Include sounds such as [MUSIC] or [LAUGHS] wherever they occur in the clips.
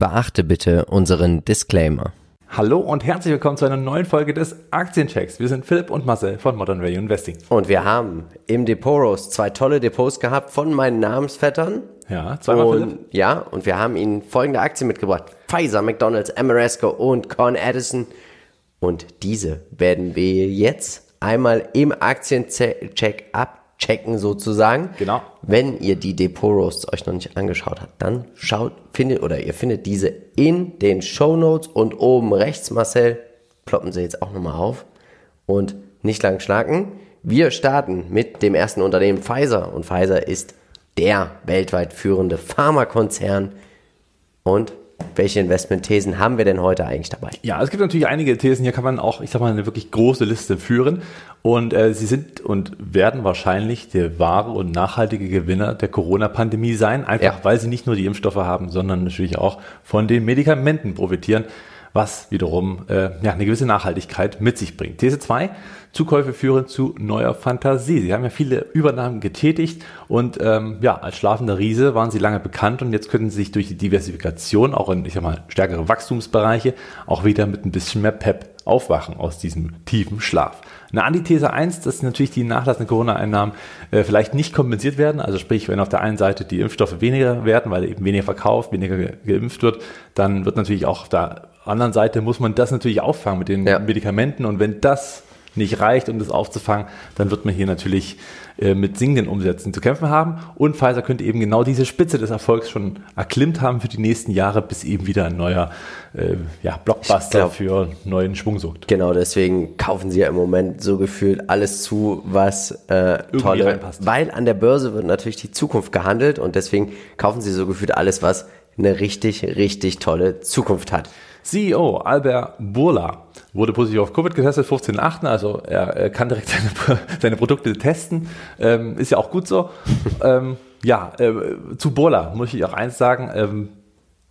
Beachte bitte unseren Disclaimer. Hallo und herzlich willkommen zu einer neuen Folge des Aktienchecks. Wir sind Philipp und Marcel von Modern Value Investing. Und wir haben im Depot Roast zwei tolle Depots gehabt von meinen Namensvettern. Ja, zweimal und, Philipp. Ja, und wir haben ihnen folgende Aktien mitgebracht. Pfizer, McDonalds, Ameresco und Con Edison. Und diese werden wir jetzt einmal im Aktiencheck abchecken sozusagen. Genau. Wenn ihr die Depot Roasts euch noch nicht angeschaut habt, dann schaut, findet oder ihr findet diese in den Show Notes und oben rechts, Marcel, ploppen sie jetzt auch nochmal auf. Und nicht lang schnacken. Wir starten mit dem ersten Unternehmen Pfizer. Und Pfizer ist der weltweit führende Pharmakonzern. Und welche Investmentthesen haben wir denn heute eigentlich dabei? Ja, es gibt natürlich einige Thesen. Hier kann man auch, ich sag mal, eine wirklich große Liste führen. Und äh, sie sind und werden wahrscheinlich der wahre und nachhaltige Gewinner der Corona-Pandemie sein. Einfach Ja. weil sie nicht nur die Impfstoffe haben, sondern natürlich auch von den Medikamenten profitieren, was wiederum äh, ja, eine gewisse Nachhaltigkeit mit sich bringt. These 2. Zukäufe führen zu neuer Fantasie. Sie haben ja viele Übernahmen getätigt und ähm, ja, als schlafender Riese waren sie lange bekannt und jetzt können sie sich durch die Diversifikation auch in, ich sag mal, stärkere Wachstumsbereiche auch wieder mit ein bisschen mehr Pep aufwachen aus diesem tiefen Schlaf. Eine Antithese 1, dass natürlich die nachlassenden Corona-Einnahmen äh, vielleicht nicht kompensiert werden. Also sprich, wenn auf der einen Seite die Impfstoffe weniger werden, weil eben weniger verkauft, weniger ge geimpft wird, dann wird natürlich auch auf der anderen Seite muss man das natürlich auffangen mit den Ja. Medikamenten und wenn das nicht reicht, um das aufzufangen, dann wird man hier natürlich äh, mit sinkenden Umsätzen zu kämpfen haben. Und Pfizer könnte eben genau diese Spitze des Erfolgs schon erklimmt haben für die nächsten Jahre, bis eben wieder ein neuer äh, ja, Blockbuster glaub- für neuen Schwung sorgt. Genau, deswegen kaufen sie ja im Moment so gefühlt alles zu, was äh, tolle, reinpasst. weil an der Börse wird natürlich die Zukunft gehandelt und deswegen kaufen sie so gefühlt alles, was eine richtig, richtig tolle Zukunft hat. CEO Albert Burla wurde positiv auf Covid getestet, 15.8., also er, er kann direkt [LAUGHS] seine, seine Produkte testen, ähm, ist ja auch gut so. [LAUGHS] ähm, ja, äh, zu Burla muss ich auch eins sagen, ähm,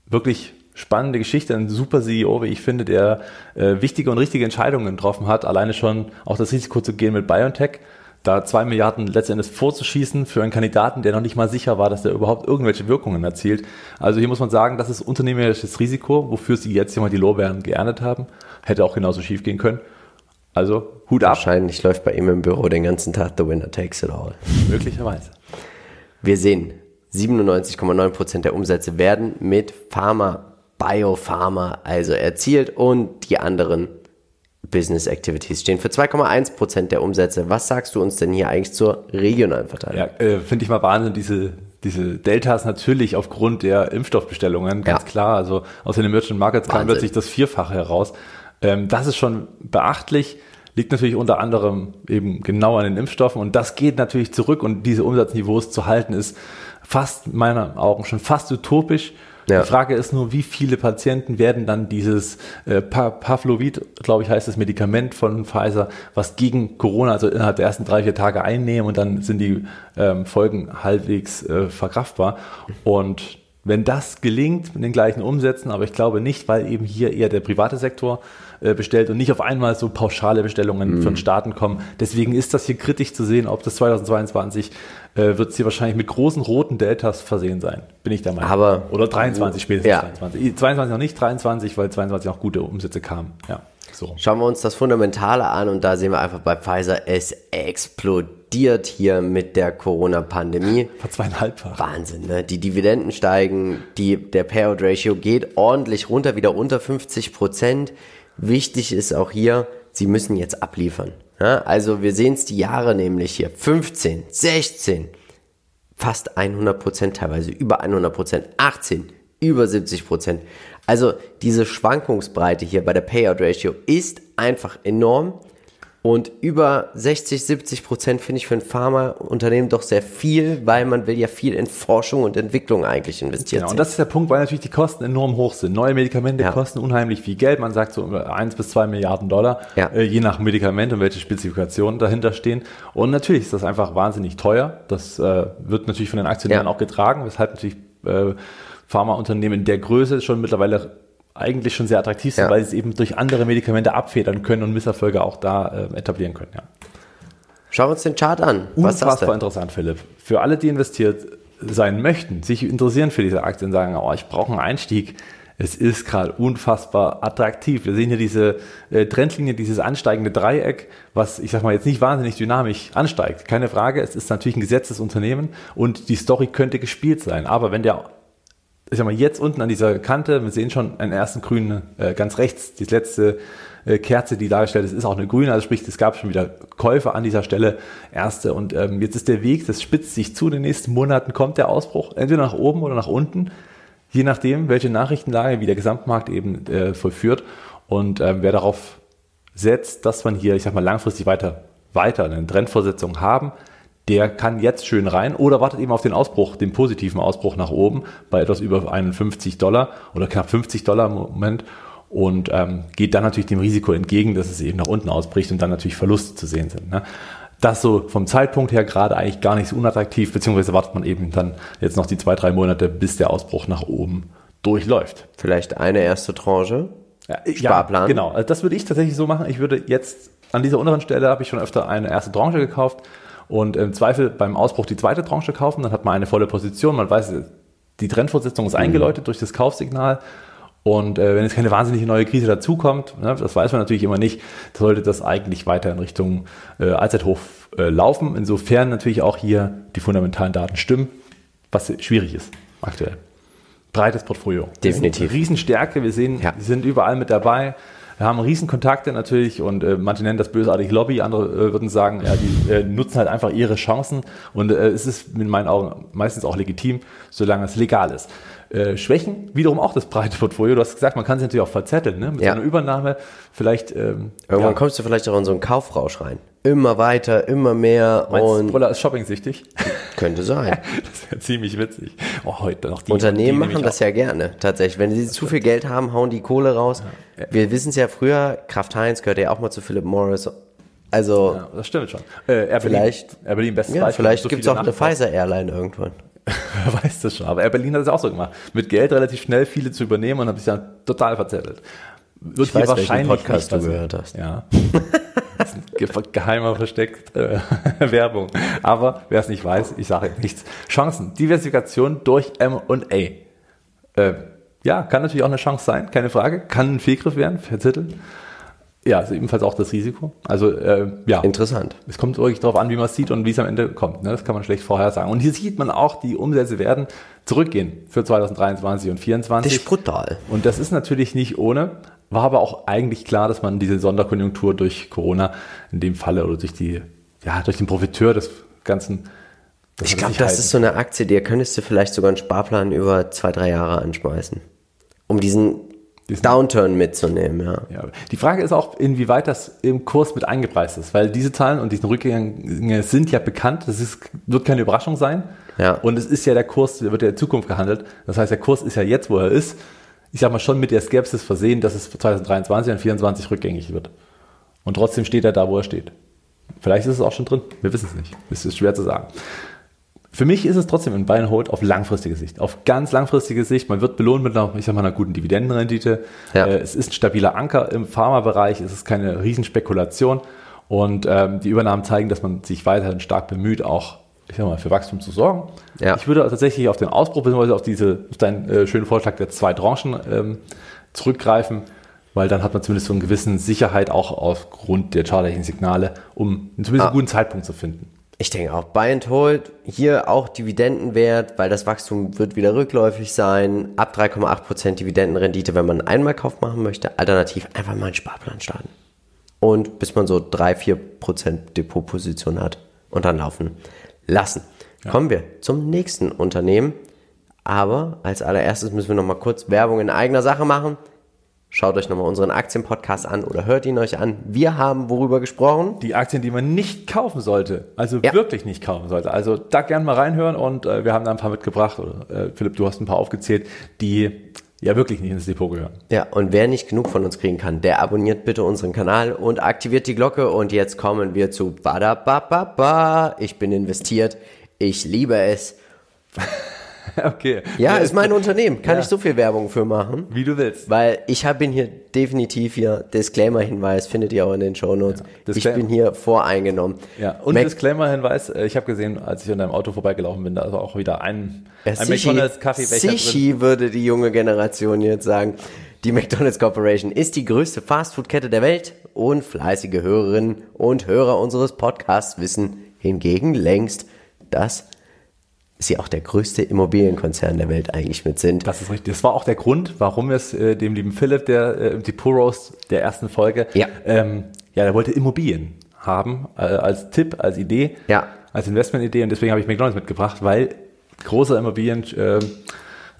wirklich spannende Geschichte, ein super CEO, wie ich finde, der äh, wichtige und richtige Entscheidungen getroffen hat, alleine schon auch das Risiko zu gehen mit BioNTech, da zwei Milliarden letztendlich vorzuschießen für einen Kandidaten, der noch nicht mal sicher war, dass der überhaupt irgendwelche Wirkungen erzielt. Also hier muss man sagen, das ist unternehmerisches Risiko, wofür sie jetzt immer die Lorbeeren geerntet haben. Hätte auch genauso schief gehen können. Also Hut ab, Wahrscheinlich läuft bei ihm im Büro den ganzen Tag The Winner Takes It All. möglicherweise. Wir sehen, 97,9% der Umsätze werden mit Pharma, Biopharma also erzielt und die anderen Business Activities stehen für 2,1% der Umsätze. Was sagst du uns denn hier eigentlich zur regionalen Verteilung? Ja, äh, finde ich mal Wahnsinn, diese, diese Deltas natürlich aufgrund der Impfstoffbestellungen, ganz Ja. klar. Also aus den Emerging Markets kam Wahnsinn. plötzlich das Vierfache heraus. Ähm, das ist schon beachtlich, liegt natürlich unter anderem eben genau an den Impfstoffen und das geht natürlich zurück und diese Umsatzniveaus zu halten ist fast, in meinen Augen, schon fast utopisch. Ja. Die Frage ist nur, wie viele Patienten werden dann dieses äh, Pa- Pavlovid, glaube ich, heißt das Medikament von Pfizer, was gegen Corona, also innerhalb der ersten drei, vier Tage einnehmen und dann sind die ähm, Folgen halbwegs äh, verkraftbar. Und wenn das gelingt mit den gleichen Umsätzen, aber ich glaube nicht, weil eben hier eher der private Sektor äh, bestellt und nicht auf einmal so pauschale Bestellungen von Staaten kommen. Deswegen ist das hier kritisch zu sehen, ob das 2022 äh, wird es hier wahrscheinlich mit großen roten Deltas versehen sein, bin ich der Meinung. Aber- Oder 23 spätestens Ja. 23. 22 noch nicht, 23, weil 22 auch gute Umsätze kamen. Ja, so. Schauen wir uns das Fundamentale an und da sehen wir einfach bei Pfizer, es explodiert hier mit der Corona-Pandemie. War zweieinhalbfach. Wahnsinn, ne? Die Dividenden steigen, die, der Payout-Ratio geht ordentlich runter, wieder unter 50 Prozent. Wichtig ist auch hier, sie müssen jetzt abliefern. Ja? Also wir sehen es die Jahre nämlich hier. 15, 16, fast 100 Prozent, teilweise über 100 Prozent, 18, über 70 Prozent. Also diese Schwankungsbreite hier bei der Payout Ratio ist einfach enorm. Und über 60, 70 Prozent finde ich für ein Pharmaunternehmen doch sehr viel, weil man will ja viel in Forschung und Entwicklung eigentlich investieren. Genau, und das ist der Punkt, weil natürlich die Kosten enorm hoch sind. Neue Medikamente Ja. kosten unheimlich viel Geld. Man sagt so 1 bis 2 Milliarden Dollar, Ja. äh, je nach Medikament und welche Spezifikationen dahinter stehen. Und natürlich ist das einfach wahnsinnig teuer. Das äh, wird natürlich von den Aktionären Ja. auch getragen, weshalb natürlich äh, Pharmaunternehmen in der Größe schon mittlerweile eigentlich schon sehr attraktiv sind, Ja. weil sie es eben durch andere Medikamente abfedern können und Misserfolge auch da äh, etablieren können. Ja. Schauen wir uns den Chart an. Was Unfassbar interessant, Philipp. Für alle, die investiert sein möchten, sich interessieren für diese Aktien, sagen, oh, ich brauche einen Einstieg. es ist gerade unfassbar attraktiv. Wir sehen hier diese äh, Trendlinie, dieses ansteigende Dreieck, was ich sag mal jetzt nicht wahnsinnig dynamisch ansteigt. Keine Frage, es ist natürlich ein gesetztes Unternehmen und die Story könnte gespielt sein. Aber wenn der, ich sag mal, jetzt unten an dieser Kante, wir sehen schon einen ersten grünen, äh, ganz rechts, die letzte äh, Kerze, die dargestellt ist, ist auch eine grüne, also sprich, es gab schon wieder Käufe an dieser Stelle, erste. Und ähm, jetzt ist der Weg, das spitzt sich zu, in den nächsten Monaten kommt der Ausbruch, entweder nach oben oder nach unten, je nachdem, welche Nachrichtenlage, wie der Gesamtmarkt eben äh, vollführt. Und ähm, wer darauf setzt, dass man hier, ich sag mal, langfristig weiter, weiter eine Trendvorsetzung haben, der kann jetzt schön rein oder wartet eben auf den Ausbruch, den positiven Ausbruch nach oben bei etwas über 51 Dollar oder knapp 50 Dollar im Moment und ähm, geht dann natürlich dem Risiko entgegen, dass es eben nach unten ausbricht und dann natürlich Verluste zu sehen sind. Ne? Das so vom Zeitpunkt her gerade eigentlich gar nicht so unattraktiv, beziehungsweise wartet man eben dann jetzt noch die zwei, drei Monate, bis der Ausbruch nach oben durchläuft. Vielleicht eine erste Tranche? Ja, Sparplan? Ja, genau, also das würde ich tatsächlich so machen. Ich würde jetzt an dieser unteren Stelle habe ich schon öfter eine erste Tranche gekauft und im Zweifel beim Ausbruch die zweite Tranche kaufen, dann hat man eine volle Position, man weiß, die Trendfortsetzung ist eingeläutet mhm. durch das Kaufsignal und äh, wenn jetzt keine wahnsinnige neue Krise dazukommt, ne, das weiß man natürlich immer nicht, sollte das eigentlich weiter in Richtung äh, Allzeithoch äh, laufen. Insofern natürlich auch hier die fundamentalen Daten stimmen, was schwierig ist aktuell. Breites Portfolio. Definitiv. Riesenstärke, wir sehen, ja. sie sind überall mit dabei. Wir haben Riesenkontakte natürlich und äh, manche nennen das bösartig Lobby, andere äh, würden sagen, ja, die äh, nutzen halt einfach ihre Chancen und äh, es ist in meinen Augen meistens auch legitim, solange es legal ist. Äh, Schwächen, wiederum auch das breite Portfolio. Du hast gesagt, man kann sich natürlich auch verzetteln, ne? Mit ja. so einer Übernahme vielleicht. Ähm, Irgendwann ja. kommst du vielleicht auch in so einen Kaufrausch rein. Immer weiter, immer mehr. Meinst und Brüller ist shopping-süchtig? [LAUGHS] Könnte sein. [LAUGHS] das wäre ziemlich witzig. Oh, heute noch die, Unternehmen die machen das ja gerne, tatsächlich. Wenn sie zu viel Geld haben, hauen die Kohle raus. Ja. Wir wissen es ja früher, Kraft Heinz gehört ja auch mal zu Philip Morris. Also, das stimmt schon. Äh, Air vielleicht, Air Berlin, bestes ja, Vielleicht so gibt es auch eine Pfizer Airline irgendwann. Wer [LAUGHS] weiß das schon. Aber Air Berlin hat es auch so gemacht. Mit Geld relativ schnell viele zu übernehmen und hat sich dann total verzettelt. Wird ich weiß, wahrscheinlich Podcast du gehört hast. Ja. [LAUGHS] das ist ein geheimer versteckt äh, [LAUGHS] Werbung. Aber wer es nicht weiß, ich sage nichts. Chancen. Diversifikation durch M&A. Äh, ja, kann natürlich auch eine Chance sein, keine Frage. Kann ein Fehlgriff werden, verzetteln. Ja, also ebenfalls auch das Risiko. Also äh, ja. Interessant. Es kommt wirklich darauf an, wie man es sieht und wie es am Ende kommt. Ne? Das kann man schlecht vorher sagen. Und hier sieht man auch, die Umsätze werden zurückgehen für 2023 und 2024. Das ist brutal. Und das ist natürlich nicht ohne. War aber auch eigentlich klar, dass man diese Sonderkonjunktur durch Corona in dem Falle oder durch die, ja, durch den Profiteur des ganzen ich glaube, das ist so eine Aktie, der könntest du vielleicht sogar einen Sparplan über zwei, drei Jahre anschmeißen. Um diesen Downturn mitzunehmen, ja. ja. Die Frage ist auch, inwieweit das im Kurs mit eingepreist ist, weil diese Zahlen und diese Rückgänge sind ja bekannt. Das ist, wird keine Überraschung sein. Ja. Und es ist ja der Kurs, der wird ja in Zukunft gehandelt. Das heißt, der Kurs ist ja jetzt, wo er ist. Ich sag mal schon mit der Skepsis versehen, dass es 2023 und 2024 rückgängig wird. Und trotzdem steht er da, wo er steht. Vielleicht ist es auch schon drin. Wir wissen es nicht. Es ist schwer zu sagen. Für mich ist es trotzdem ein Buy and Hold auf langfristige Sicht. Auf ganz langfristige Sicht. Man wird belohnt mit einer, ich sag mal, einer guten Dividendenrendite. Ja. Äh, es ist ein stabiler Anker im Pharmabereich. Es ist keine Riesenspekulation. Und ähm, die Übernahmen zeigen, dass man sich weiterhin stark bemüht, auch ich sag mal, für Wachstum zu sorgen. Ja. Ich würde tatsächlich auf den Ausbruch bzw. auf diese, auf deinen äh, schönen Vorschlag der zwei Tranchen ähm, zurückgreifen, weil dann hat man zumindest so eine gewisse Sicherheit auch aufgrund der charterlichen Signale, um zumindest ah. einen guten Zeitpunkt zu finden. Ich denke auch, Buy and Hold, hier auch Dividendenwert, weil das Wachstum wird wieder rückläufig sein. Ab 3,8% Dividendenrendite, wenn man einen Einmalkauf machen möchte. Alternativ einfach mal einen Sparplan starten. Und bis man so 3-4% Depotposition hat und dann laufen lassen. Ja. Kommen wir zum nächsten Unternehmen. Aber als allererstes müssen wir noch mal kurz Werbung in eigener Sache machen. Schaut euch nochmal unseren Aktienpodcast an oder hört ihn euch an. Wir haben worüber gesprochen? Die Aktien, die man nicht kaufen sollte. Also ja. wirklich nicht kaufen sollte. Also da gerne mal reinhören und äh, wir haben da ein paar mitgebracht. Oder, äh, Philipp, du hast ein paar aufgezählt, die ja wirklich nicht ins Depot gehören. Ja, und wer nicht genug von uns kriegen kann, der abonniert bitte unseren Kanal und aktiviert die Glocke. Und jetzt kommen wir zu Badabababa. Ich bin investiert. Ich liebe es. [LAUGHS] [LAUGHS] okay. Ja, ist mein Unternehmen. Kann ich so viel Werbung für machen? Wie du willst. Weil ich ihn hier definitiv hier, Disclaimer-Hinweis findet ihr auch in den Shownotes. ich Disclaimer. bin hier voreingenommen. Ja, und Disclaimer-Hinweis, äh, ich habe gesehen, als ich in deinem Auto vorbeigelaufen bin, da ist auch wieder ein, Ja, ein Sichi, McDonalds-Kaffeebecher drin. Sichi würde die junge Generation jetzt sagen. Die McDonald's Corporation ist die größte Fastfood-Kette der Welt und fleißige Hörerinnen und Hörer unseres Podcasts wissen hingegen längst, dass sie auch der größte Immobilienkonzern der Welt eigentlich mit sind. Das ist richtig. Das war auch der Grund, warum es äh, dem lieben Philipp, der äh, die Roast der ersten Folge, Ja. ähm, ja, der wollte Immobilien haben äh, als Tipp, als Idee, Ja. als Investmentidee und deswegen habe ich McDonalds mitgebracht, weil großer Immobilienanteil äh,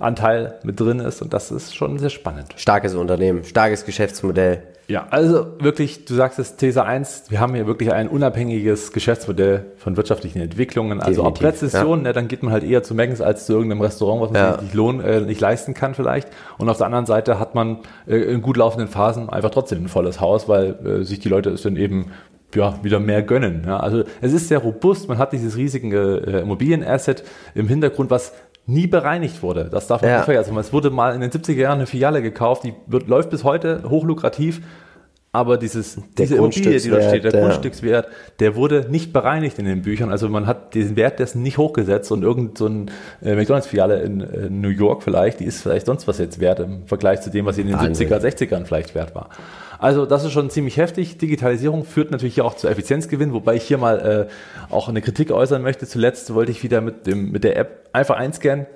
Anteil mit drin ist und das ist schon sehr spannend. Starkes Unternehmen, starkes Geschäftsmodell. Ja, also wirklich, du sagst es, These 1, wir haben hier wirklich ein unabhängiges Geschäftsmodell von wirtschaftlichen Entwicklungen. Also ob Definitiv, Rezession, ne, dann geht man halt eher zu Maggins als zu irgendeinem Restaurant, was man Ja. sich nicht, lohn, äh, nicht leisten kann vielleicht. Und auf der anderen Seite hat man äh, in gut laufenden Phasen einfach trotzdem ein volles Haus, weil äh, sich die Leute es dann eben ja, wieder mehr gönnen. Ja. Also es ist sehr robust, man hat dieses riesige äh, Immobilienasset im Hintergrund, was nie bereinigt wurde. Das darf man Ja. nicht vergessen. Es wurde mal in den 70er Jahren eine Filiale gekauft, die wird, läuft bis heute hochlukrativ, aber dieses, diese Immobilie, die da steht, der Grundstückswert, ja. Grundstückswert, der wurde nicht bereinigt in den Büchern. Also man hat diesen Wert dessen nicht hochgesetzt und irgend so ein äh, McDonalds-Filiale in äh, New York vielleicht, die ist vielleicht sonst was jetzt wert im Vergleich zu dem, was sie in den Wahnsinn. 70er, 60ern vielleicht wert war. Also das ist schon ziemlich heftig. Digitalisierung führt natürlich auch zu Effizienzgewinn, wobei ich hier mal äh, auch eine Kritik äußern möchte. Zuletzt wollte ich wieder mit, dem, mit der App einfach einscannen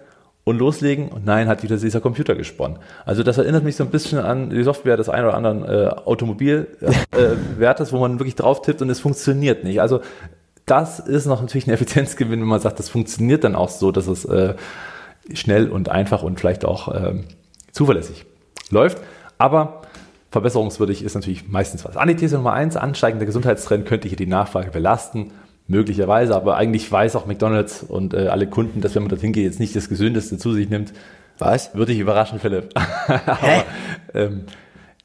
und loslegen und nein, hat wieder dieser Computer gesponnen. Also das erinnert mich so ein bisschen an die Software des einen oder anderen äh, Automobilwertes, [LAUGHS] wo man wirklich drauf tippt und es funktioniert nicht. Also das ist noch natürlich ein Effizienzgewinn, wenn man sagt, das funktioniert dann auch so, dass es äh, schnell und einfach und vielleicht auch ähm, zuverlässig läuft. Aber verbesserungswürdig ist natürlich meistens was. Antithese Nummer eins, ansteigender Gesundheitstrend könnte hier die Nachfrage belasten. Möglicherweise, aber eigentlich weiß auch McDonalds und äh, alle Kunden, dass wenn man dorthin geht, jetzt nicht das Gesündeste zu sich nimmt. Was? Würde ich überraschen, Philipp. [LAUGHS] aber, ähm,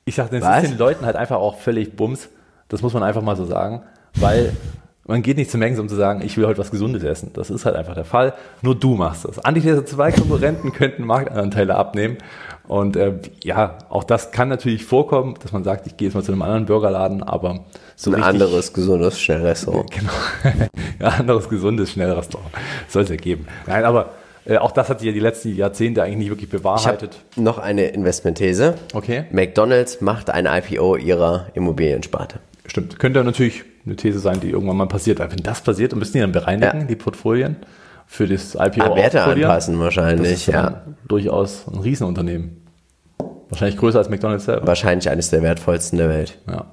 ich sage, das ist den Leuten halt einfach auch völlig Bums. Das muss man einfach mal so sagen, weil man geht nicht zu Mengen, um zu sagen, ich will heute was Gesundes essen. Das ist halt einfach der Fall. Nur du machst das. Antithese zwei Konkurrenten könnten Marktanteile abnehmen. Und äh, ja, auch das kann natürlich vorkommen, dass man sagt, ich gehe jetzt mal zu einem anderen Burgerladen, aber so Ein richtig- anderes, gesundes Schnellrestaurant. [LAUGHS] Genau. ja, anderes gesundes Schnellrestaurant. Soll es ja geben. Nein, aber äh, auch das hat sich ja die letzten Jahrzehnte eigentlich nicht wirklich bewahrheitet. noch eine Investmentthese. Okay. McDonald's macht ein IPO ihrer Immobiliensparte. Stimmt. Könnte natürlich eine These sein, die irgendwann mal passiert. Weil wenn das passiert, dann müssen die dann bereinigen, Ja. die Portfolien, für das IPO Ah, Werte anpassen wahrscheinlich, ja. durchaus ein Riesenunternehmen. Wahrscheinlich größer als McDonalds selber. Wahrscheinlich eines der wertvollsten der Welt. Ja,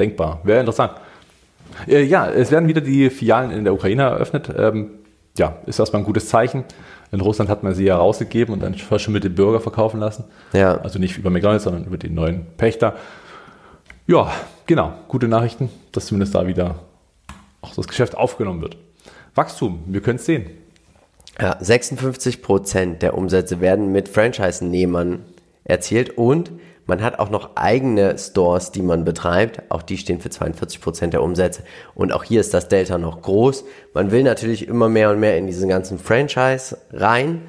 denkbar. Wäre interessant. Äh, ja, es werden wieder die Filialen in der Ukraine eröffnet. Ähm, ja, ist erstmal ein gutes Zeichen. In Russland hat man sie ja rausgegeben und dann verschimmelte Bürger verkaufen lassen. Ja. Also nicht über McDonalds, sondern über den neuen Pächter. Ja, genau. Gute Nachrichten, dass zumindest da wieder auch das Geschäft aufgenommen wird. Wachstum, wir können es sehen. Ja, 56 Prozent der Umsätze werden mit Franchise-Nehmern erzielt und man hat auch noch eigene Stores, die man betreibt. Auch die stehen für 42 Prozent der Umsätze. Und auch hier ist das Delta noch groß. Man will natürlich immer mehr und mehr in diesen ganzen Franchise rein.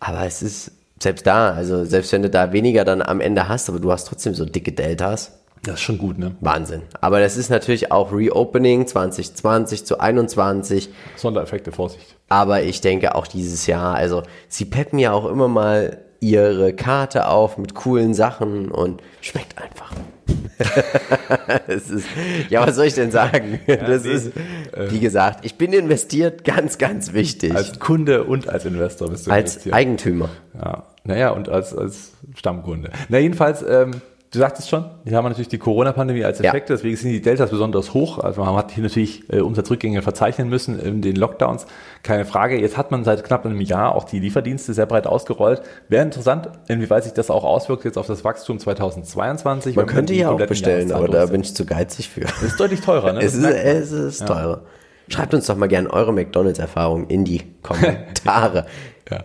Aber es ist selbst da, also selbst wenn du da weniger dann am Ende hast, aber du hast trotzdem so dicke Deltas. Das ist schon gut, ne? Wahnsinn. Aber das ist natürlich auch Reopening 2020 zu 21. Sondereffekte, Vorsicht. Aber ich denke auch dieses Jahr, also sie peppen ja auch immer mal ihre Karte auf mit coolen Sachen und schmeckt einfach. [LAUGHS] ist, ja, was soll ich denn sagen? das nee, äh, ist, wie gesagt, ich bin investiert, ganz, ganz wichtig. Als Kunde und als Investor bist du Als investiert. Eigentümer. Ja, naja, und als, als Stammkunde. Na, jedenfalls, ähm, du sagtest schon, hier haben wir natürlich die Corona-Pandemie als Ja. Effekt, deswegen sind die Deltas besonders hoch. Also man hat hier natürlich äh, Umsatzrückgänge verzeichnen müssen in den Lockdowns. Keine Frage. Jetzt hat man seit knapp einem Jahr auch die Lieferdienste sehr breit ausgerollt. Wäre interessant, inwieweit sich das auch auswirkt jetzt auf das Wachstum 2022. Man könnte ja auch bestellen, aber da bin ich zu geizig für. Das ist deutlich teurer, ne? [LAUGHS] Es ist, es ist teurer. Schreibt uns doch mal gerne eure McDonalds-Erfahrungen in die [LAUGHS] Kommentare. ja,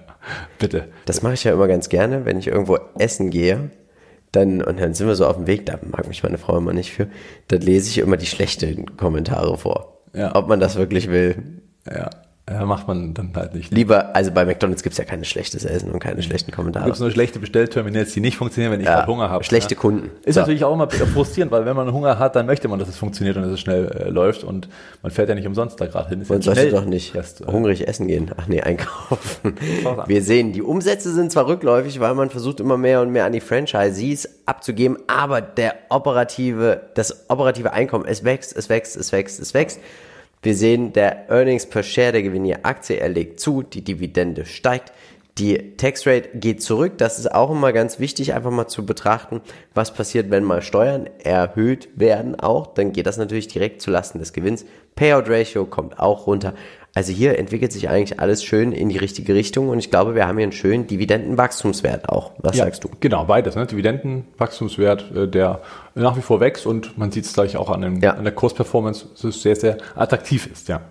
bitte. Das mache ich ja immer ganz gerne, wenn ich irgendwo essen gehe. Dann, und dann sind wir so auf dem Weg, da mag mich meine Frau immer nicht für. Dann lese ich immer die schlechten Kommentare vor. Ja. Ob man das wirklich will. Ja. Äh, macht man dann halt nicht. Lieber, also bei McDonalds gibt's ja keine schlechtes Essen und keine schlechten Da Kommentare. gibt es nur schlechte Bestellterminals, die nicht funktionieren, wenn ich Ja, Hunger habe. schlechte ja. Kunden. Ist So. natürlich auch immer frustrierend, weil wenn man Hunger hat, dann möchte man, dass es funktioniert und dass es schnell äh, läuft und man fährt ja nicht umsonst da gerade hin. Ist Man ja sollte doch nicht Rest, äh, hungrig essen gehen. Ach nee, einkaufen. Wir sehen, die Umsätze sind zwar rückläufig, weil man versucht immer mehr und mehr an die Franchisees abzugeben, aber der operative, das operative Einkommen, es wächst, es wächst, es wächst, es wächst. Wir sehen, der Earnings per Share der Gewinn je Aktie, er legt zu, die Dividende steigt. Die Tax Rate geht zurück. Das ist auch immer ganz wichtig, einfach mal zu betrachten, was passiert, wenn mal Steuern erhöht werden auch. Dann geht das natürlich direkt zu Lasten des Gewinns. Payout Ratio kommt auch runter. Also hier entwickelt sich eigentlich alles schön in die richtige Richtung und ich glaube, wir haben hier einen schönen Dividendenwachstumswert auch. Was ja, sagst du? Genau, beides. Ne? Dividendenwachstumswert, äh, der nach wie vor wächst und man sieht es gleich auch an, dem, Ja. an der Kursperformance, dass es sehr, sehr attraktiv ist. Ja.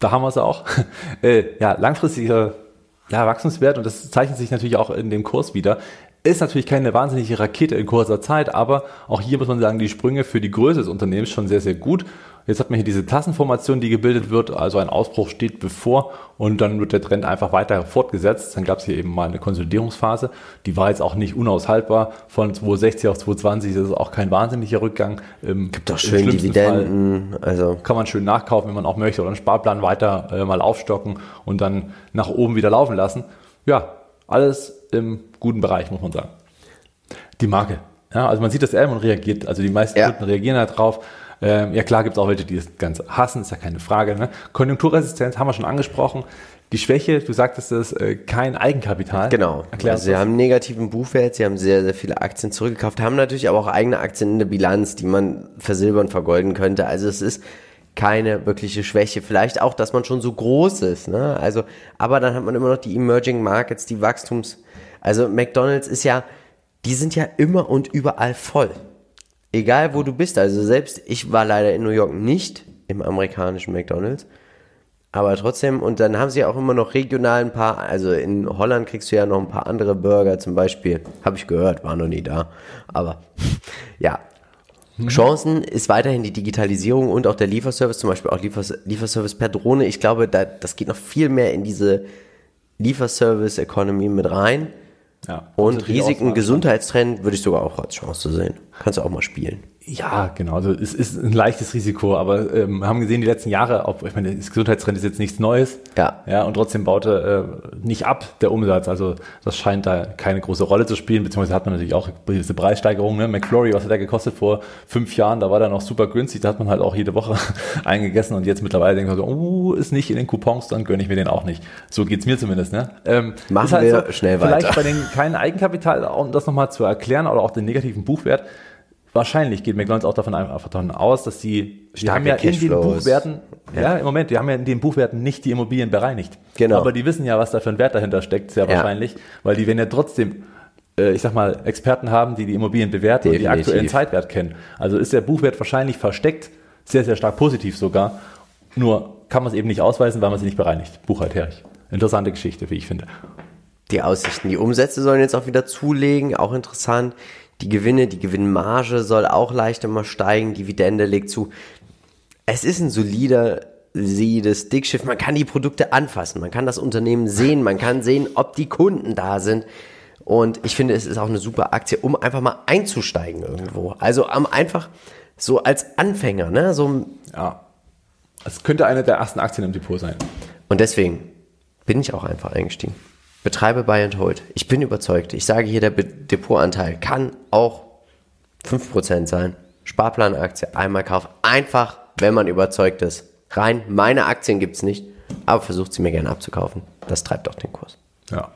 Da haben wir es auch. [LAUGHS] äh, ja, langfristiger ja, Wachstumswert und das zeichnet sich natürlich auch in dem Kurs wieder. Ist natürlich keine wahnsinnige Rakete in kurzer Zeit, aber auch hier muss man sagen, die Sprünge für die Größe des Unternehmens schon sehr, sehr gut. Jetzt hat man hier diese Tassenformation, die gebildet wird, also ein Ausbruch steht bevor und dann wird der Trend einfach weiter fortgesetzt. Dann gab es hier eben mal eine Konsolidierungsphase, die war jetzt auch nicht unaushaltbar. Von 260 auf 220 das ist auch kein wahnsinniger Rückgang. Im, Gibt im schön Fall Dividenden. Also kann man schön nachkaufen, wenn man auch möchte, oder einen Sparplan weiter äh, mal aufstocken und dann nach oben wieder laufen lassen. Ja, alles im guten Bereich, muss man sagen. Die Marke. Ja, also man sieht das Elm und reagiert, also die meisten Ja. Kunden reagieren da drauf. Ähm, ja klar gibt es auch welche, die das Ganze hassen, ist ja keine Frage. Ne? Konjunkturresistenz haben wir schon angesprochen. Die Schwäche, du sagtest es, äh, kein Eigenkapital. Genau. Erklär also sie das. haben einen negativen Buchwert, sie haben sehr, sehr viele Aktien zurückgekauft, haben natürlich aber auch eigene Aktien in der Bilanz, die man versilbern, vergolden könnte. Also es ist keine wirkliche Schwäche. Vielleicht auch, dass man schon so groß ist. Ne? Also, aber dann hat man immer noch die Emerging Markets, die Wachstums. Also McDonald's ist ja, die sind ja immer und überall voll. Egal wo du bist. Also selbst ich war leider in New York nicht im amerikanischen McDonald's. Aber trotzdem, und dann haben sie auch immer noch regional ein paar, also in Holland kriegst du ja noch ein paar andere Burger zum Beispiel. Habe ich gehört, war noch nie da. Aber [LAUGHS] ja, Chancen ist weiterhin die Digitalisierung und auch der Lieferservice, zum Beispiel auch Liefers Lieferservice per Drohne. Ich glaube, da, das geht noch viel mehr in diese Lieferservice-Economy mit rein. Ja. Und Risiken, Gesundheitstrend würde ich sogar auch als Chance sehen. Kannst du auch mal spielen. Ja, genau. Also es ist ein leichtes Risiko, aber ähm, wir haben gesehen, die letzten Jahre, auch, ich meine, das Gesundheitstrend ist jetzt nichts Neues. Ja. Ja, und trotzdem baute äh, nicht ab der Umsatz. Also das scheint da keine große Rolle zu spielen, beziehungsweise hat man natürlich auch diese Preissteigerung. Ne? McFlurry, was hat der gekostet vor fünf Jahren? Da war der noch super günstig, da hat man halt auch jede Woche [LAUGHS] eingegessen und jetzt mittlerweile denkt man so, oh, ist nicht in den Coupons, dann gönne ich mir den auch nicht. So geht's mir zumindest. Ne? Ähm, Machen halt wir schnell vielleicht weiter. bei den keinen Eigenkapital, um das nochmal zu erklären, oder auch den negativen Buchwert, Wahrscheinlich geht McDonalds auch davon einfach davon aus, dass die, die haben ja in den. Buchwerten, ja. im Moment, die haben ja in den Buchwerten nicht die Immobilien bereinigt. Genau. Aber die wissen ja, was da für ein Wert dahinter steckt, sehr Ja. wahrscheinlich, weil die werden ja trotzdem, äh, ich sag mal, Experten haben, die die Immobilien bewerten und die Definitiv. aktuellen Zeitwert kennen. Also ist der Buchwert wahrscheinlich versteckt, sehr, sehr stark positiv sogar. Nur kann man es eben nicht ausweisen, weil man sie nicht bereinigt, buchhalterisch. Interessante Geschichte, wie ich finde. die Aussichten. Die Umsätze sollen jetzt auch wieder zulegen, auch interessant. Die Gewinne, die Gewinnmarge soll auch leicht immer steigen, Dividende legt zu. Es ist ein solider, solides Dickschiff. Man kann die Produkte anfassen, man kann das Unternehmen sehen, man kann sehen, ob die Kunden da sind. Und ich finde, es ist auch eine super Aktie, um einfach mal einzusteigen irgendwo. Also um einfach so als Anfänger, ne? So, Ja. Es könnte eine der ersten Aktien im Depot sein. Und deswegen bin ich auch einfach eingestiegen. Betreibe Buy and Hold. Ich bin überzeugt. Ich sage hier, der Depotanteil kann auch 5% sein. Sparplanaktie, einmal kaufen. Einfach, wenn man überzeugt ist. Rein, meine Aktien gibt's nicht, aber versucht sie mir gerne abzukaufen. Das treibt auch den Kurs. Ja.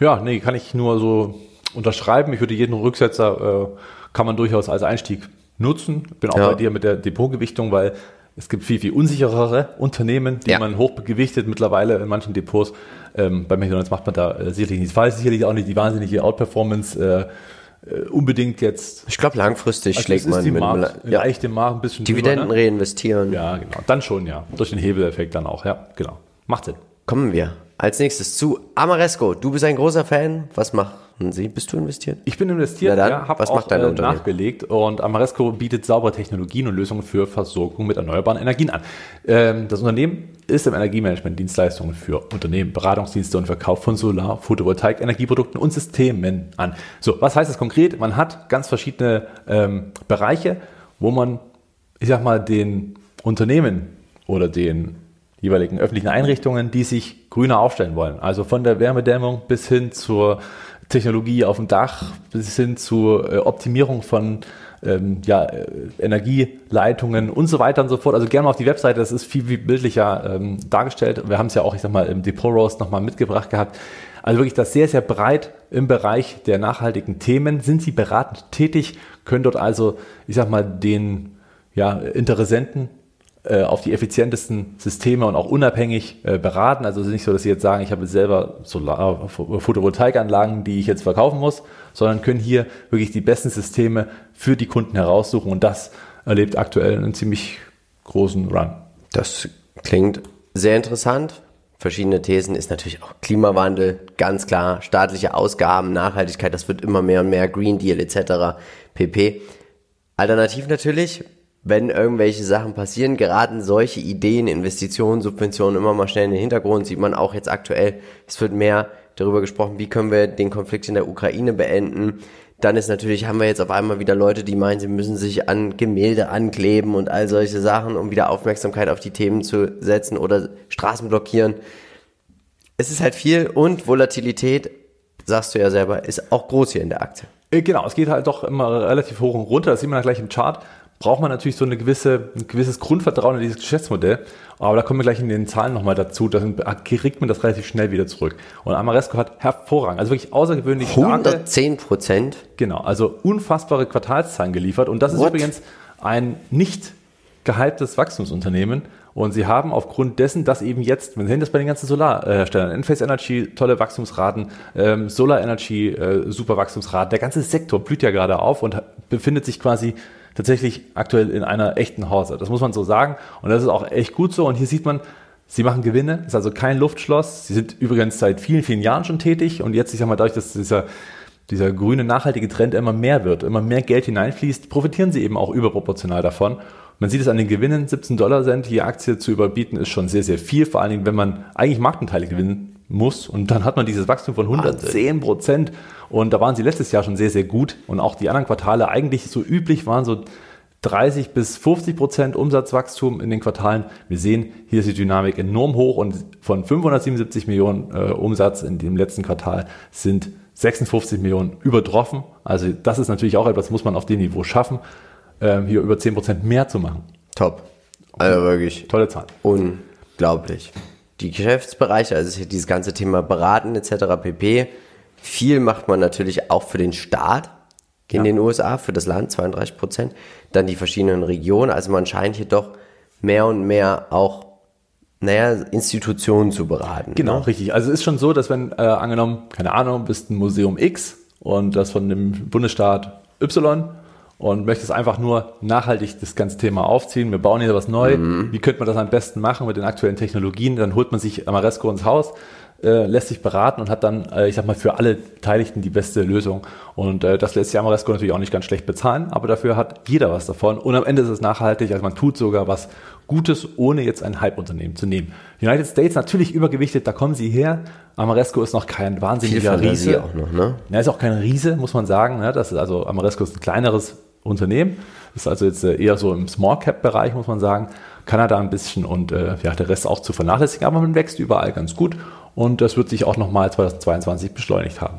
Ja, nee, kann ich nur so unterschreiben. Ich würde jeden Rücksetzer, äh, kann man durchaus als Einstieg nutzen. Bin auch Ja. bei dir mit der Depotgewichtung, weil es gibt viel, viel unsicherere Unternehmen, die Ja. man hochgewichtet mittlerweile in manchen Depots. Ähm, bei McDonalds macht man da äh, sicherlich nichts falsch, sicherlich auch nicht die wahnsinnige Outperformance äh, äh, unbedingt jetzt. Ich glaube, langfristig Also schlägt man die mit Markt, einem, ja, leicht im Markt ein bisschen Dividenden drüber, ne? reinvestieren. Ja, genau. Dann schon, ja. Durch den Hebeleffekt dann auch, ja, genau. Macht Sinn. Kommen wir als nächstes zu Amaresco. Du bist ein großer Fan. Was machen Sie? Bist du investiert? Ich bin investiert, dann, ja, habe was auch macht dein äh, Unternehmen? nachgelegt und Amaresco bietet saubere Technologien und Lösungen für Versorgung mit erneuerbaren Energien an. Ähm, das Unternehmen ist im Energiemanagement Dienstleistungen für Unternehmen, Beratungsdienste und Verkauf von Solar, Photovoltaik, Energieprodukten und Systemen an. So, was heißt das konkret? Man hat ganz verschiedene ähm, Bereiche, wo man, ich sag mal, den Unternehmen oder den jeweiligen öffentlichen Einrichtungen, die sich grüner aufstellen wollen. Also von der Wärmedämmung bis hin zur Technologie auf dem Dach, bis hin zur äh, Optimierung von ähm, ja, äh, Energieleitungen und so weiter und so fort. Also gerne mal auf die Webseite, das ist viel, viel bildlicher ähm, dargestellt. Wir haben es ja auch, ich sag mal, im Depot Roast nochmal mitgebracht gehabt. Also wirklich das sehr, sehr breit im Bereich der nachhaltigen Themen. Sind Sie beratend tätig, können dort also, ich sag mal, den ja, Interessenten auf die effizientesten Systeme und auch unabhängig äh, beraten. Also es ist nicht so, dass Sie jetzt sagen, ich habe selber Solar Photovoltaikanlagen, die ich jetzt verkaufen muss, sondern können hier wirklich die besten Systeme für die Kunden heraussuchen und das erlebt aktuell einen ziemlich großen Run. Das klingt sehr interessant. Verschiedene Thesen ist natürlich auch Klimawandel, ganz klar, staatliche Ausgaben, Nachhaltigkeit, das wird immer mehr und mehr, Green Deal etc. pp. Alternativ natürlich, wenn irgendwelche Sachen passieren, geraten solche Ideen, Investitionen, Subventionen immer mal schnell in den Hintergrund, sieht man auch jetzt aktuell. Es wird mehr darüber gesprochen, wie können wir den Konflikt in der Ukraine beenden. Dann ist natürlich, haben wir jetzt auf einmal wieder Leute, die meinen, sie müssen sich an Gemälde ankleben und all solche Sachen, um wieder Aufmerksamkeit auf die Themen zu setzen oder Straßen blockieren. Es ist halt viel und Volatilität, sagst du ja selber, ist auch groß hier in der Aktie. Äh, Genau, es geht halt doch immer relativ hoch und runter, das sieht man dann gleich im Chart. Braucht man natürlich so eine gewisse, ein gewisses Grundvertrauen in dieses Geschäftsmodell. Aber da kommen wir gleich in den Zahlen nochmal dazu. Da kriegt man das relativ schnell wieder zurück. Und Amaresco hat hervorragend, also wirklich außergewöhnlich starke, 110 Prozent. genau, also unfassbare Quartalszahlen geliefert. Und das ist What? übrigens ein nicht gehyptes Wachstumsunternehmen. Und sie haben aufgrund dessen, dass eben jetzt, wir sehen das bei den ganzen Solarherstellern, Enphase Energy, tolle Wachstumsraten, ähm, Solar Energy, äh, super Wachstumsraten, der ganze Sektor blüht ja gerade auf und befindet sich quasi tatsächlich aktuell in einer echten Hause. Das muss man so sagen. Und das ist auch echt gut so. Und hier sieht man, sie machen Gewinne, ist also kein Luftschloss. Sie sind übrigens seit vielen, vielen Jahren schon tätig. Und jetzt, ich sag mal, dadurch, dass dieser dieser grüne nachhaltige Trend immer mehr wird, immer mehr Geld hineinfließt, profitieren sie eben auch überproportional davon. Man sieht es an den Gewinnen, 17 Dollar Cent je Aktie zu überbieten, ist schon sehr, sehr viel, vor allen Dingen, wenn man eigentlich Marktanteile gewinnen muss. Und dann hat man dieses Wachstum von 110 Prozent. Und da waren sie letztes Jahr schon sehr, sehr gut. Und auch die anderen Quartale eigentlich so üblich waren so 30 bis 50 Prozent Umsatzwachstum in den Quartalen. Wir sehen, hier ist die Dynamik enorm hoch und von 577 Millionen äh, Umsatz in dem letzten Quartal sind 56 Millionen übertroffen. Also das ist natürlich auch etwas, muss man auf dem Niveau schaffen, ähm, hier über 10 Prozent mehr zu machen. Top. Also wirklich Tolle Zahl. unglaublich. Die Geschäftsbereiche, also dieses ganze Thema Beraten etc. pp. Viel macht man natürlich auch für den Staat in Ja. den USA, für das Land 32 Prozent. Dann die verschiedenen Regionen. Also man scheint hier doch mehr und mehr auch, naja, Institutionen zu beraten. Genau, Ne? richtig. Also es ist schon so, dass wenn, äh, angenommen, keine Ahnung, bist ein Museum X und das von dem Bundesstaat Y und möchtest einfach nur nachhaltig das ganze Thema aufziehen, wir bauen hier was neu, wie könnte man das am besten machen mit den aktuellen Technologien, dann holt man sich Amaresco ins Haus, äh, lässt sich beraten und hat dann, äh, ich sag mal, für alle Beteiligten die beste Lösung. Und äh, das lässt sich Amaresco natürlich auch nicht ganz schlecht bezahlen, aber dafür hat jeder was davon. Und am Ende ist es nachhaltig, also man tut sogar was Gutes, ohne jetzt ein Hype-Unternehmen zu nehmen. United States natürlich übergewichtet, da kommen sie her. Amaresco ist noch kein wahnsinniger Riese. auch noch, ne? Er ist auch kein Riese, muss man sagen. Ne? Das ist also Amaresco ist ein kleineres Unternehmen. Ist also jetzt äh, eher so im Small Cap Bereich, muss man sagen. Kanada ein bisschen und äh, ja, der Rest auch zu vernachlässigen, aber man wächst überall ganz gut und das wird sich auch nochmal 2022 beschleunigt haben.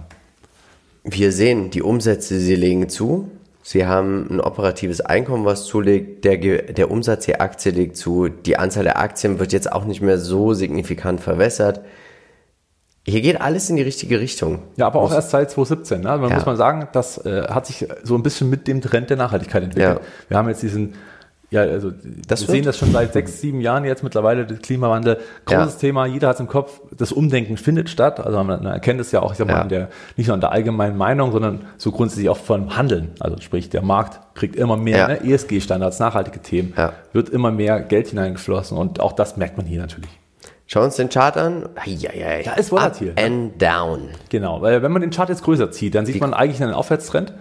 Wir sehen, die Umsätze, sie legen zu. Sie haben ein operatives Einkommen, was zulegt. Der, der Umsatz der Aktie legt zu. Die Anzahl der Aktien wird jetzt auch nicht mehr so signifikant verwässert. Hier geht alles in die richtige Richtung. Ja, aber auch erst seit 2017. Ne? Man Ja. muss mal sagen, das äh, hat sich so ein bisschen mit dem Trend der Nachhaltigkeit entwickelt. Ja. Wir haben jetzt diesen, ja, also Das wir wird- sehen das schon seit sechs, sieben Jahren jetzt mittlerweile, der Klimawandel. Großes Ja. Thema, jeder hat es im Kopf, das Umdenken findet statt. Also man erkennt es ja auch, ich sag mal, der, nicht nur in der allgemeinen Meinung, sondern so grundsätzlich auch vom Handeln. Also sprich, der Markt kriegt immer mehr ne? ESG-Standards, nachhaltige Themen, wird immer mehr Geld hineingeflossen und auch das merkt man hier natürlich. Schauen wir uns den Chart an. Ja, ja, ja. ist volatil. Up and down. Genau, weil wenn man den Chart jetzt größer zieht, dann sieht Die- man eigentlich einen Aufwärtstrend.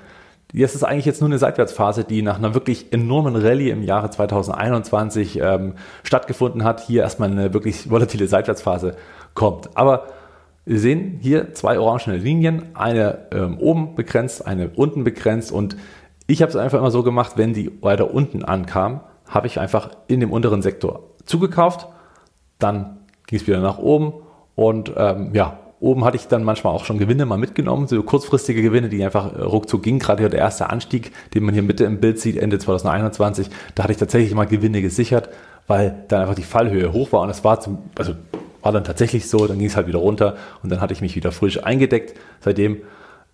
Das ist eigentlich jetzt nur eine Seitwärtsphase, die nach einer wirklich enormen Rallye im Jahre 2021 ähm, stattgefunden hat. Hier erstmal eine wirklich volatile Seitwärtsphase kommt. Aber wir sehen hier zwei orangene Linien, eine ähm, oben begrenzt, eine unten begrenzt. Und ich habe es einfach immer so gemacht, wenn die weiter unten ankam, habe ich einfach in dem unteren Sektor zugekauft. Dann ging es wieder nach oben und ähm, ja, oben hatte ich dann manchmal auch schon Gewinne mal mitgenommen, so kurzfristige Gewinne, die einfach äh, ruckzuck gingen. Gerade hier der erste Anstieg, den man hier Mitte im Bild sieht, Ende 2021, da hatte ich tatsächlich mal Gewinne gesichert, weil dann einfach die Fallhöhe hoch war und es war zum, also war dann tatsächlich so, dann ging es halt wieder runter und dann hatte ich mich wieder frisch eingedeckt. Seitdem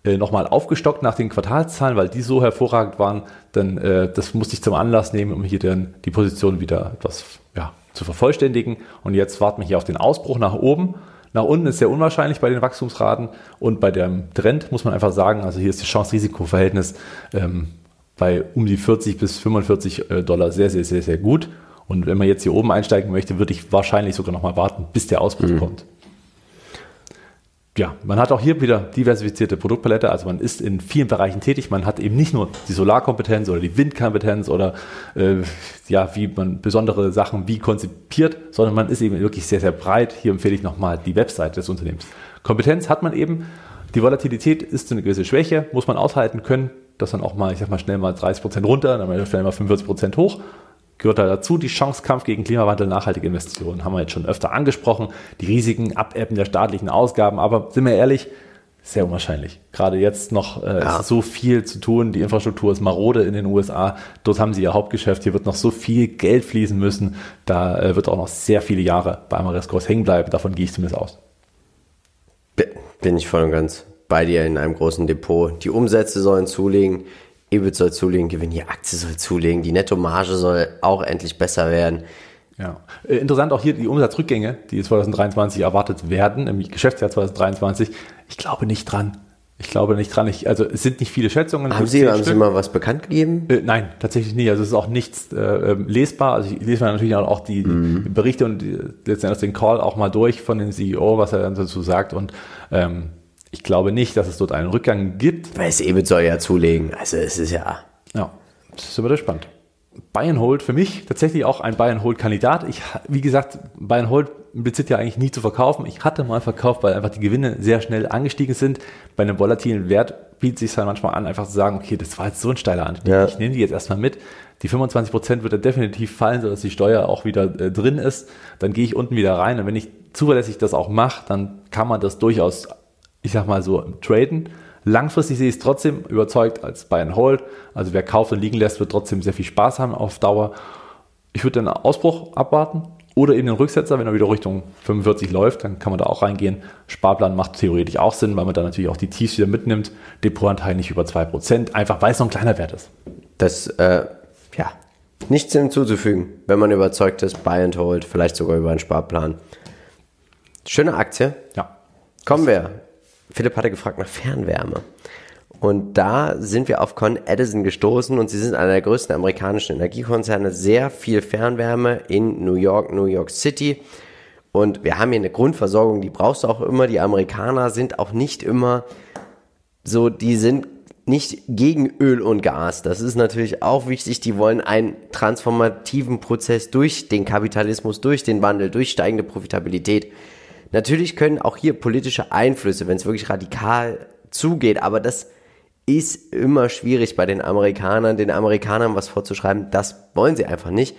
äh, nochmal aufgestockt nach den Quartalszahlen, weil die so hervorragend waren, dann äh, das musste ich zum Anlass nehmen, um hier dann die Position wieder etwas ja, zu vervollständigen. Und jetzt warten wir hier auf den Ausbruch nach oben. Nach unten ist sehr unwahrscheinlich bei den Wachstumsraten und bei dem Trend muss man einfach sagen, also hier ist das Chance-Risiko-Verhältnis ähm, bei um die 40 bis 45 äh, Dollar sehr, sehr, sehr, sehr gut. Und wenn man jetzt hier oben einsteigen möchte, würde ich wahrscheinlich sogar nochmal warten, bis der Ausbruch kommt ja, man hat auch hier wieder diversifizierte Produktpalette, also man ist in vielen Bereichen tätig. Man hat eben nicht nur die Solarkompetenz oder die Windkompetenz oder äh, ja, wie man besondere Sachen wie konzipiert, sondern man ist eben wirklich sehr, sehr breit. Hier empfehle ich nochmal die Website des Unternehmens. Kompetenz hat man eben. Die Volatilität ist eine gewisse Schwäche, muss man aushalten können, dass dann auch mal, ich sag mal, schnell mal 30 Prozent runter, dann schnell mal 45 Prozent hoch gehört da dazu. Die Chance Kampf gegen Klimawandel, nachhaltige Investitionen haben wir jetzt schon öfter angesprochen. Die Risiken, Abebben der staatlichen Ausgaben, aber sind wir ehrlich, sehr unwahrscheinlich. Gerade jetzt noch äh, Ja. ist so viel zu tun. Die Infrastruktur ist marode in den USA. Dort haben sie ihr Hauptgeschäft. Hier wird noch so viel Geld fließen müssen. Da äh, wird auch noch sehr viele Jahre bei Amareskos hängen bleiben. Davon gehe ich zumindest aus. Bi- Bin ich voll und ganz bei dir in einem großen Depot. Die Umsätze sollen zulegen, EBIT soll zulegen, Gewinn, die Aktie soll zulegen, die Nettomarge soll auch endlich besser werden. Ja. Äh, Interessant auch hier die Umsatzrückgänge, die 2023 erwartet werden, im Geschäftsjahr 2023. Ich glaube nicht dran. Ich glaube nicht dran. Ich, also es sind nicht viele Schätzungen. Haben Sie, haben Sie mal was bekannt gegeben? Äh, nein, tatsächlich nicht. Also es ist auch nichts äh, ähm, lesbar. Also ich lese mir natürlich auch die, die Berichte und letztendlich den Call auch mal durch von dem CEO, was er dann dazu sagt. Und ähm, ich glaube nicht, dass es dort einen Rückgang gibt. Weil das EBIT soll ja zulegen. Also es ist ja. Ja, das ist immer spannend. And Hold für mich tatsächlich auch ein and Hold Kandidat. Ich, wie gesagt, and Hold impliziert ja eigentlich nie zu verkaufen. Ich hatte mal verkauft, weil einfach die Gewinne sehr schnell angestiegen sind. Bei einem volatilen Wert bietet sich dann manchmal an, einfach zu sagen, okay, das war jetzt so ein steiler Anstieg. Ja. Ich nehme die jetzt erstmal mit. Die 25% wird er definitiv fallen, sodass die Steuer auch wieder äh, drin ist. Dann gehe ich unten wieder rein. Und wenn ich zuverlässig das auch mache, dann kann man das durchaus, ich sag mal so, traden. Langfristig sehe ich es trotzdem überzeugt als Buy and Hold. Also wer kauft und liegen lässt, wird trotzdem sehr viel Spaß haben auf Dauer. Ich würde den Ausbruch abwarten oder eben den Rücksetzer, wenn er wieder Richtung 45 läuft, dann kann man da auch reingehen. Sparplan macht theoretisch auch Sinn, weil man dann natürlich auch die Tiefs wieder mitnimmt. Depotanteil nicht über 2%, einfach weil es noch ein kleiner Wert ist. Das, äh, ja, nichts hinzuzufügen, wenn man überzeugt ist, Buy and Hold, vielleicht sogar über einen Sparplan. Schöne Aktie. Ja. Kommen wir. Philipp hatte gefragt nach Fernwärme. Und da sind wir auf Con Edison gestoßen und sie sind einer der größten amerikanischen Energiekonzerne. Sehr viel Fernwärme in New York, New York City. Und wir haben hier eine Grundversorgung, die brauchst du auch immer. Die Amerikaner sind auch nicht immer so, die sind nicht gegen Öl und Gas. Das ist natürlich auch wichtig. Die wollen einen transformativen Prozess durch den Kapitalismus, durch den Wandel, durch steigende Profitabilität. Natürlich können auch hier politische Einflüsse, wenn es wirklich radikal zugeht, aber das ist immer schwierig bei den Amerikanern, den Amerikanern was vorzuschreiben. Das wollen sie einfach nicht.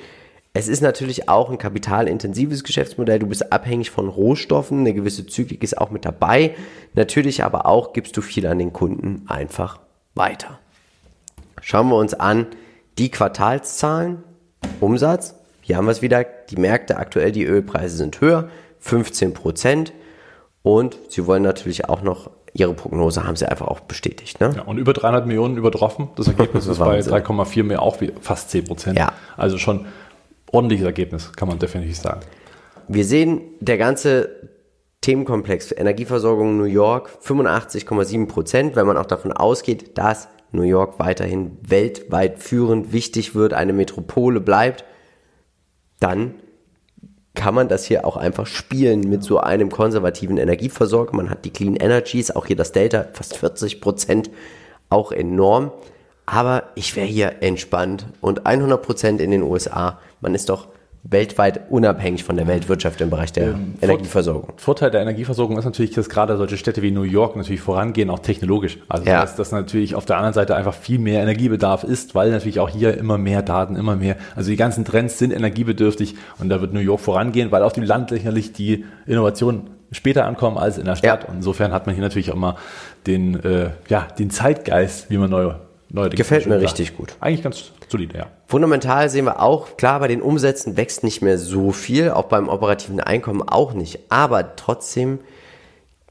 Es ist natürlich auch ein kapitalintensives Geschäftsmodell. Du bist abhängig von Rohstoffen. Eine gewisse Zyklik ist auch mit dabei. Natürlich aber auch gibst du viel an den Kunden einfach weiter. Schauen wir uns an die Quartalszahlen. Umsatz. Hier haben wir es wieder. Die Märkte aktuell, die Ölpreise sind höher. 15 Prozent. Und sie wollen natürlich auch noch, ihre Prognose haben sie einfach auch bestätigt. Ne? Ja, und über 300 Millionen übertroffen. Das Ergebnis ist bei Wahnsinn. 3,4 mehr auch wie fast 10 Prozent. Ja. Also schon ordentliches Ergebnis, kann man definitiv sagen. Wir sehen, der ganze Themenkomplex für Energieversorgung New York 85,7 Prozent, wenn man auch davon ausgeht, dass New York weiterhin weltweit führend wichtig wird, eine Metropole bleibt, dann kann man das hier auch einfach spielen mit so einem konservativen Energieversorger. Man hat die Clean Energies, auch hier das Delta, fast 40 Prozent, auch enorm. Aber ich wäre hier entspannt und 100 Prozent in den USA. Man ist doch weltweit unabhängig von der Weltwirtschaft im Bereich der ähm, Energieversorgung. Vorteil der Energieversorgung ist natürlich, dass gerade solche Städte wie New York natürlich vorangehen, auch technologisch. Also ja. dass das natürlich auf der anderen Seite einfach viel mehr Energiebedarf ist, weil natürlich auch hier immer mehr Daten, immer mehr, also die ganzen Trends sind energiebedürftig und da wird New York vorangehen, weil auf dem Land sicherlich die Innovationen später ankommen als in der Stadt. Ja. Und insofern hat man hier natürlich auch immer den, äh, ja, den Zeitgeist, wie man neu Neuerdings Gefällt mir richtig gut. Eigentlich ganz solide, ja. Fundamental sehen wir auch, klar, bei den Umsätzen wächst nicht mehr so viel, auch beim operativen Einkommen auch nicht. Aber trotzdem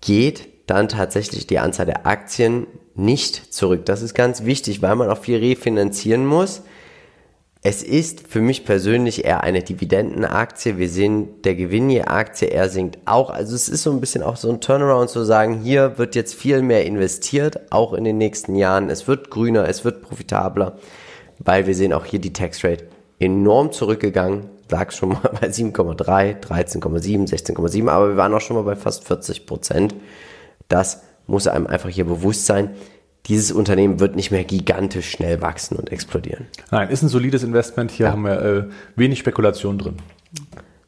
geht dann tatsächlich die Anzahl der Aktien nicht zurück. Das ist ganz wichtig, weil man auch viel refinanzieren muss. Es ist für mich persönlich eher eine Dividendenaktie. Wir sehen, der Gewinn je Aktie, er sinkt auch. Also es ist so ein bisschen auch so ein Turnaround zu sagen, hier wird jetzt viel mehr investiert, auch in den nächsten Jahren. Es wird grüner, es wird profitabler, weil wir sehen auch hier die Tax Rate enorm zurückgegangen. Lag schon mal [LAUGHS] bei 7,3, 13,7, 16,7, aber wir waren auch schon mal bei fast 40 Prozent. Das muss einem einfach hier bewusst sein dieses Unternehmen wird nicht mehr gigantisch schnell wachsen und explodieren. Nein, ist ein solides Investment. Hier ja. haben wir äh, wenig Spekulation drin.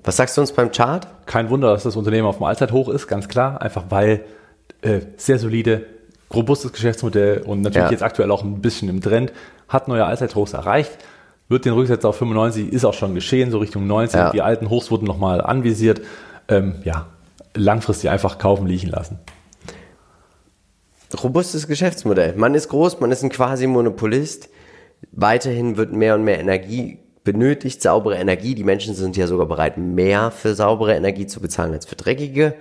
Was sagst du uns beim Chart? Kein Wunder, dass das Unternehmen auf dem Allzeithoch ist, ganz klar. Einfach weil äh, sehr solide, robustes Geschäftsmodell und natürlich ja. jetzt aktuell auch ein bisschen im Trend, hat neue Allzeithochs erreicht, wird den Rücksetzer auf 95, ist auch schon geschehen, so Richtung 90. Ja. Die alten Hochs wurden nochmal anvisiert. Ähm, ja, langfristig einfach kaufen, liegen lassen robustes Geschäftsmodell. Man ist groß, man ist ein quasi Monopolist. Weiterhin wird mehr und mehr Energie benötigt, saubere Energie. Die Menschen sind ja sogar bereit, mehr für saubere Energie zu bezahlen als für dreckige.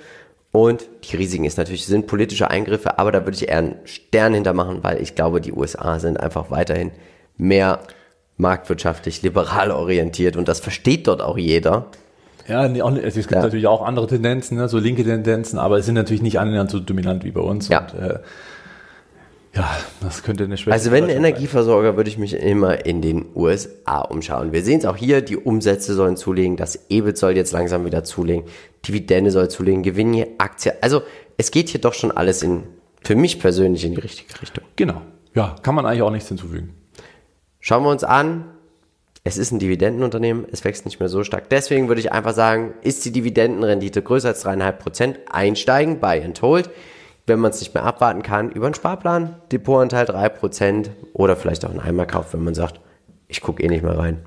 Und die Risiken ist natürlich, sind politische Eingriffe, aber da würde ich eher einen Stern hintermachen, weil ich glaube, die USA sind einfach weiterhin mehr marktwirtschaftlich liberal orientiert und das versteht dort auch jeder. Ja, es gibt ja. natürlich auch andere Tendenzen, ne, so linke Tendenzen, aber es sind natürlich nicht annähernd so dominant wie bei uns. Ja. Und, äh, ja, das könnte eine Schwäche Also wenn Energieversorger, würde ich mich immer in den USA umschauen. Wir sehen es auch hier, die Umsätze sollen zulegen, das EBIT soll jetzt langsam wieder zulegen, Dividende soll zulegen, Gewinn hier, Aktie. Also es geht hier doch schon alles in, für mich persönlich in die richtige Richtung. Genau. Ja, kann man eigentlich auch nichts hinzufügen. Schauen wir uns an, es ist ein Dividendenunternehmen, es wächst nicht mehr so stark. Deswegen würde ich einfach sagen, ist die Dividendenrendite größer als 3,5%, einsteigen, buy and hold. Wenn man es nicht mehr abwarten kann, über einen Sparplan, Depotanteil 3% oder vielleicht auch einen Einmalkauf, wenn man sagt, ich gucke eh nicht mehr rein.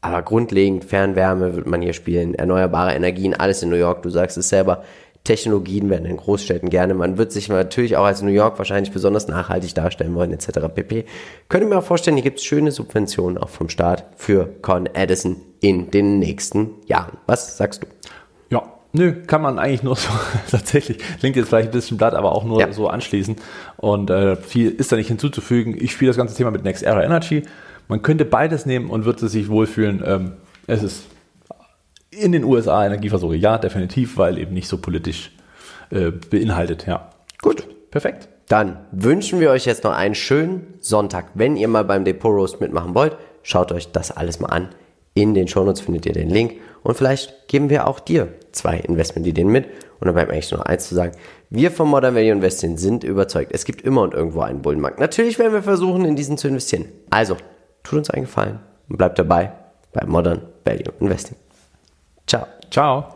Aber grundlegend Fernwärme wird man hier spielen, erneuerbare Energien, alles in New York, du sagst es selber, Technologien werden in Großstädten gerne. Man wird sich natürlich auch als New York wahrscheinlich besonders nachhaltig darstellen wollen, etc. pp. Könnte mir auch vorstellen, hier gibt es schöne Subventionen auch vom Staat für Con Edison in den nächsten Jahren. Was sagst du? Ja, Nö, kann man eigentlich nur so [LAUGHS] tatsächlich, klingt jetzt vielleicht ein bisschen blatt, aber auch nur ja. so anschließen. Und äh, viel ist da nicht hinzuzufügen. Ich spiele das ganze Thema mit Next Era Energy. Man könnte beides nehmen und würde sich wohlfühlen. Ähm, es ist in den USA Energieversorger, ja, definitiv, weil eben nicht so politisch äh, beinhaltet, ja. Gut, perfekt. Dann wünschen wir euch jetzt noch einen schönen Sonntag. Wenn ihr mal beim Depot Roast mitmachen wollt, schaut euch das alles mal an. In den Shownotes findet ihr den Link und vielleicht geben wir auch dir zwei Investmentideen mit. Und dann bleibt eigentlich nur noch eins zu sagen. Wir vom Modern Value Investing sind überzeugt, es gibt immer und irgendwo einen Bullenmarkt. Natürlich werden wir versuchen, in diesen zu investieren. Also, tut uns einen Gefallen und bleibt dabei bei Modern Value Investing. Ciao. Ciao.